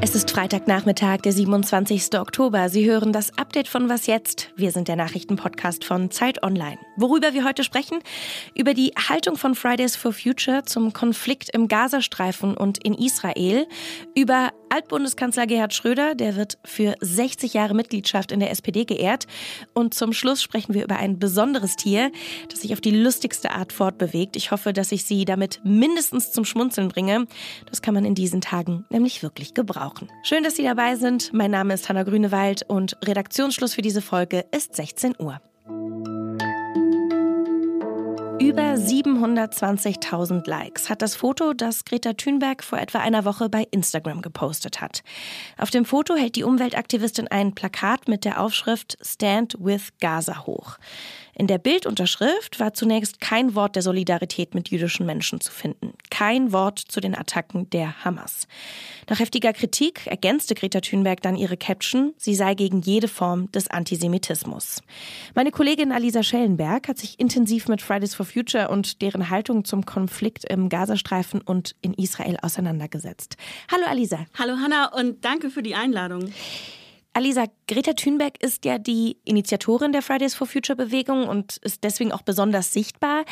Es ist Freitagnachmittag, der 27. Oktober. Sie hören das Update von Was jetzt? Wir sind der Nachrichtenpodcast von Zeit Online. Worüber wir heute sprechen? Über die Haltung von Fridays for Future zum Konflikt im Gazastreifen und in Israel. Über Altbundeskanzler Gerhard Schröder, der wird für 60 Jahre Mitgliedschaft in der SPD geehrt. Und zum Schluss sprechen wir über ein besonderes Tier, das sich auf die lustigste Art fortbewegt. Ich hoffe, dass ich Sie damit mindestens zum Schmunzeln bringe. Das kann man in diesen Tagen nämlich wirklich gebrauchen. Schön, dass Sie dabei sind. Mein Name ist Hanna Grünewald und Redaktionsschluss für diese Folge ist 16 Uhr. Über 720.000 Likes hat das Foto, das Greta Thunberg vor etwa einer Woche bei Instagram gepostet hat. Auf dem Foto hält die Umweltaktivistin ein Plakat mit der Aufschrift Stand with Gaza hoch. In der Bildunterschrift war zunächst kein Wort der Solidarität mit jüdischen Menschen zu finden. Kein Wort zu den Attacken der Hamas. Nach heftiger Kritik ergänzte Greta Thunberg dann ihre Caption, sie sei gegen jede Form des Antisemitismus. Meine Kollegin Alisa Schellenberg hat sich intensiv mit Fridays for Future und deren Haltung zum Konflikt im Gazastreifen und in Israel auseinandergesetzt. Hallo Alisa. Hallo Hanna und danke für die Einladung. Alisa, Greta Thunberg ist ja die Initiatorin der Fridays for Future Bewegung und ist deswegen auch besonders sichtbar.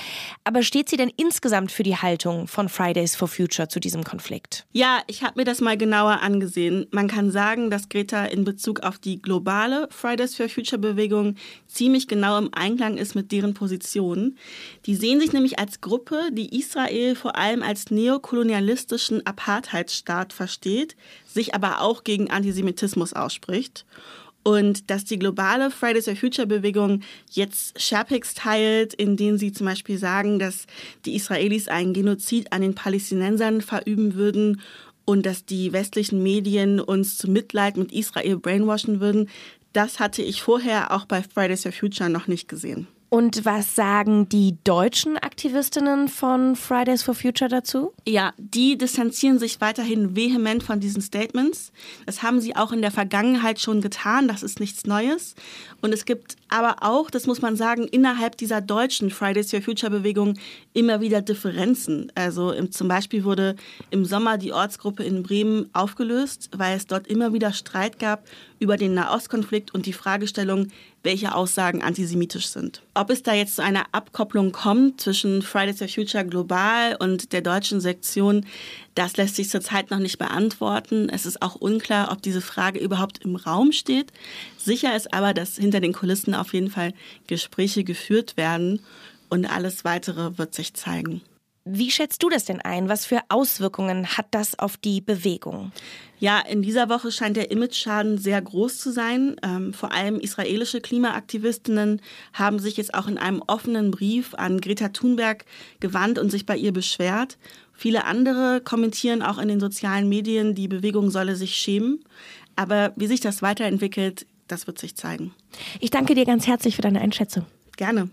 Aber steht sie denn insgesamt für die Haltung von Fridays for Future zu diesem Konflikt? Ja, ich habe mir das mal genauer angesehen. Man kann sagen, dass Greta in Bezug auf die globale Fridays for Future Bewegung ziemlich genau im Einklang ist mit deren Position. Die sehen sich nämlich als Gruppe, die Israel vor allem als neokolonialistischen Apartheidsstaat versteht, sich aber auch gegen Antisemitismus ausspricht. Und dass die globale Fridays for Future Bewegung jetzt Sherpics teilt, in denen sie zum Beispiel sagen, dass die Israelis einen Genozid an den Palästinensern verüben würden und dass die westlichen Medien uns zu Mitleid mit Israel brainwashen würden, das hatte ich vorher auch bei Fridays for Future noch nicht gesehen. Und was sagen die deutschen Aktivistinnen von Fridays for Future dazu? Ja, die distanzieren sich weiterhin vehement von diesen Statements. Das haben sie auch in der Vergangenheit schon getan. Das ist nichts Neues. Und es gibt aber auch, das muss man sagen, innerhalb dieser deutschen Fridays for Future Bewegung immer wieder Differenzen. Also im, zum Beispiel wurde im Sommer die Ortsgruppe in Bremen aufgelöst, weil es dort immer wieder Streit gab über den Nahostkonflikt und die Fragestellung, welche Aussagen antisemitisch sind. Ob es da jetzt zu einer Abkopplung kommt zwischen Fridays for Future global und der deutschen Sektion, das lässt sich zurzeit noch nicht beantworten. Es ist auch unklar, ob diese Frage überhaupt im Raum steht. Sicher ist aber, dass hinter den Kulissen auf jeden Fall Gespräche geführt werden und alles Weitere wird sich zeigen. Wie schätzt du das denn ein? Was für Auswirkungen hat das auf die Bewegung? Ja, in dieser Woche scheint der Imageschaden sehr groß zu sein. Ähm, vor allem israelische Klimaaktivistinnen haben sich jetzt auch in einem offenen Brief an Greta Thunberg gewandt und sich bei ihr beschwert. Viele andere kommentieren auch in den sozialen Medien, die Bewegung solle sich schämen. Aber wie sich das weiterentwickelt, das wird sich zeigen. Ich danke dir ganz herzlich für deine Einschätzung. Gerne.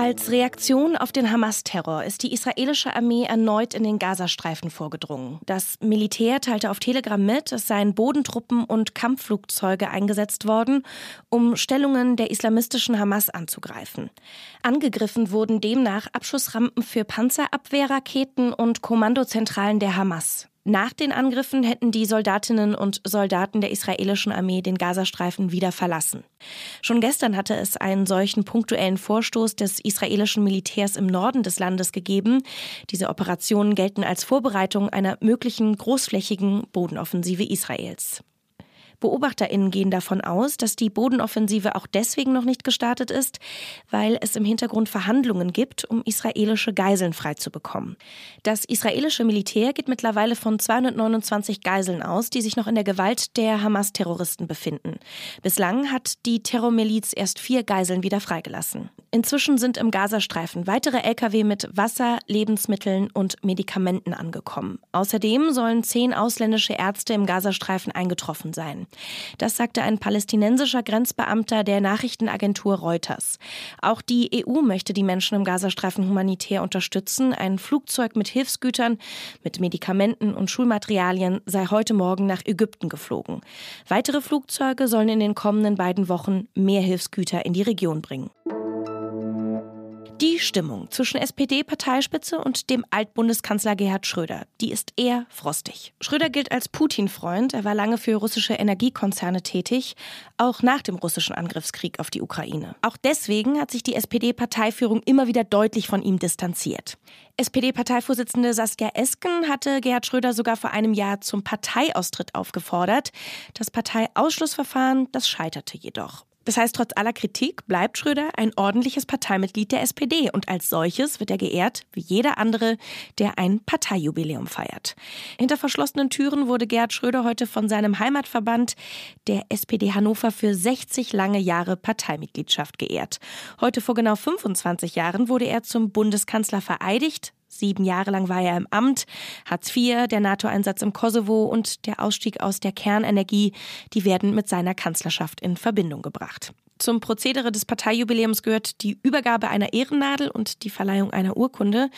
Als Reaktion auf den Hamas-Terror ist die israelische Armee erneut in den Gazastreifen vorgedrungen. Das Militär teilte auf Telegram mit, es seien Bodentruppen und Kampfflugzeuge eingesetzt worden, um Stellungen der islamistischen Hamas anzugreifen. Angegriffen wurden demnach Abschussrampen für Panzerabwehrraketen und Kommandozentralen der Hamas. Nach den Angriffen hätten die Soldatinnen und Soldaten der israelischen Armee den Gazastreifen wieder verlassen. Schon gestern hatte es einen solchen punktuellen Vorstoß des israelischen Militärs im Norden des Landes gegeben. Diese Operationen gelten als Vorbereitung einer möglichen großflächigen Bodenoffensive Israels. BeobachterInnen gehen davon aus, dass die Bodenoffensive auch deswegen noch nicht gestartet ist, weil es im Hintergrund Verhandlungen gibt, um israelische Geiseln freizubekommen. Das israelische Militär geht mittlerweile von 229 Geiseln aus, die sich noch in der Gewalt der Hamas-Terroristen befinden. Bislang hat die Terrormiliz erst vier Geiseln wieder freigelassen. Inzwischen sind im Gazastreifen weitere Lkw mit Wasser, Lebensmitteln und Medikamenten angekommen. Außerdem sollen zehn ausländische Ärzte im Gazastreifen eingetroffen sein. Das sagte ein palästinensischer Grenzbeamter der Nachrichtenagentur Reuters. Auch die EU möchte die Menschen im Gazastreifen humanitär unterstützen. Ein Flugzeug mit Hilfsgütern, mit Medikamenten und Schulmaterialien sei heute Morgen nach Ägypten geflogen. Weitere Flugzeuge sollen in den kommenden beiden Wochen mehr Hilfsgüter in die Region bringen. Die Stimmung zwischen SPD-Parteispitze und dem Altbundeskanzler Gerhard Schröder, die ist eher frostig. Schröder gilt als Putin-Freund, er war lange für russische Energiekonzerne tätig, auch nach dem russischen Angriffskrieg auf die Ukraine. Auch deswegen hat sich die SPD-Parteiführung immer wieder deutlich von ihm distanziert. SPD-Parteivorsitzende Saskia Esken hatte Gerhard Schröder sogar vor einem Jahr zum Parteiaustritt aufgefordert. Das Parteiausschlussverfahren, das scheiterte jedoch. Das heißt, trotz aller Kritik bleibt Schröder ein ordentliches Parteimitglied der SPD und als solches wird er geehrt, wie jeder andere, der ein Parteijubiläum feiert. Hinter verschlossenen Türen wurde Gerhard Schröder heute von seinem Heimatverband, der SPD Hannover, für 60 lange Jahre Parteimitgliedschaft geehrt. Heute vor genau 25 Jahren wurde er zum Bundeskanzler vereidigt, Sieben Jahre lang war er im Amt. Hartz IV, der NATO-Einsatz im Kosovo und der Ausstieg aus der Kernenergie, die werden mit seiner Kanzlerschaft in Verbindung gebracht. Zum Prozedere des Parteijubiläums gehört die Übergabe einer Ehrennadel und die Verleihung einer Urkunde.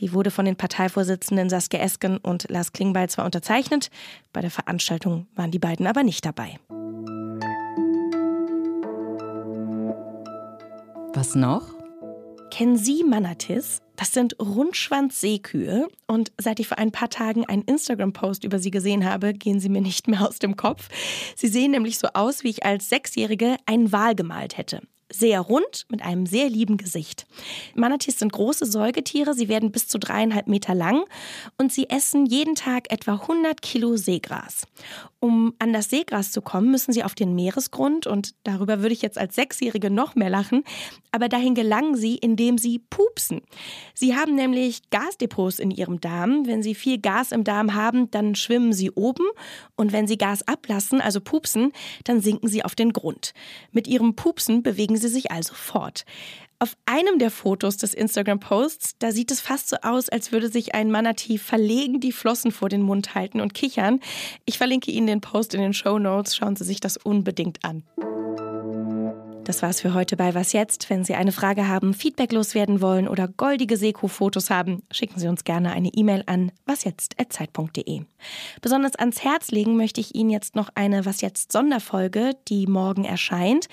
Die wurde von den Parteivorsitzenden Saskia Esken und Lars Klingbeil zwar unterzeichnet, bei der Veranstaltung waren die beiden aber nicht dabei. Was noch? Kennen Sie Manatis? Das sind Rundschwanz-Seekühe und seit ich vor ein paar Tagen einen Instagram-Post über sie gesehen habe, gehen sie mir nicht mehr aus dem Kopf. Sie sehen nämlich so aus, wie ich als Sechsjährige einen Wal gemalt hätte sehr rund mit einem sehr lieben Gesicht. Manatees sind große Säugetiere, sie werden bis zu dreieinhalb Meter lang und sie essen jeden Tag etwa 100 Kilo Seegras. Um an das Seegras zu kommen, müssen sie auf den Meeresgrund und darüber würde ich jetzt als Sechsjährige noch mehr lachen, aber dahin gelangen sie, indem sie pupsen. Sie haben nämlich Gasdepots in ihrem Darm. Wenn sie viel Gas im Darm haben, dann schwimmen sie oben und wenn sie Gas ablassen, also pupsen, dann sinken sie auf den Grund. Mit ihrem Pupsen bewegen sie sich also fort. Auf einem der Fotos des Instagram-Posts, da sieht es fast so aus, als würde sich ein Manatee verlegen die Flossen vor den Mund halten und kichern. Ich verlinke Ihnen den Post in den Show Notes. Schauen Sie sich das unbedingt an. Das war's für heute bei Was jetzt? Wenn Sie eine Frage haben, Feedback loswerden wollen oder goldige Seko-Fotos haben, schicken Sie uns gerne eine E-Mail an wasjetzt.zeit.de. Besonders ans Herz legen möchte ich Ihnen jetzt noch eine Was jetzt Sonderfolge, die morgen erscheint.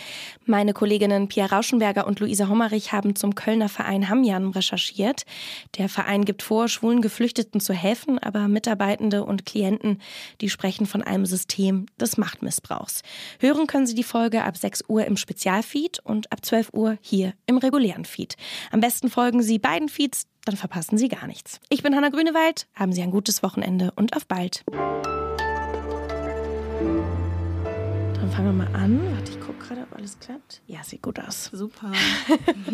Meine Kolleginnen Pia Rauschenberger und Luisa Hommerich haben zum Kölner Verein Hamjan recherchiert. Der Verein gibt vor, schwulen Geflüchteten zu helfen, aber Mitarbeitende und Klienten, die sprechen von einem System des Machtmissbrauchs. Hören können Sie die Folge ab 6 Uhr im Spezial Feed und ab 12 Uhr hier im regulären Feed. Am besten folgen Sie beiden Feeds, dann verpassen Sie gar nichts. Ich bin Hanna Grünewald, haben Sie ein gutes Wochenende und auf bald. Dann fangen wir mal an. Warte, ich gucke gerade, ob alles klappt. Ja, sieht gut aus. Super.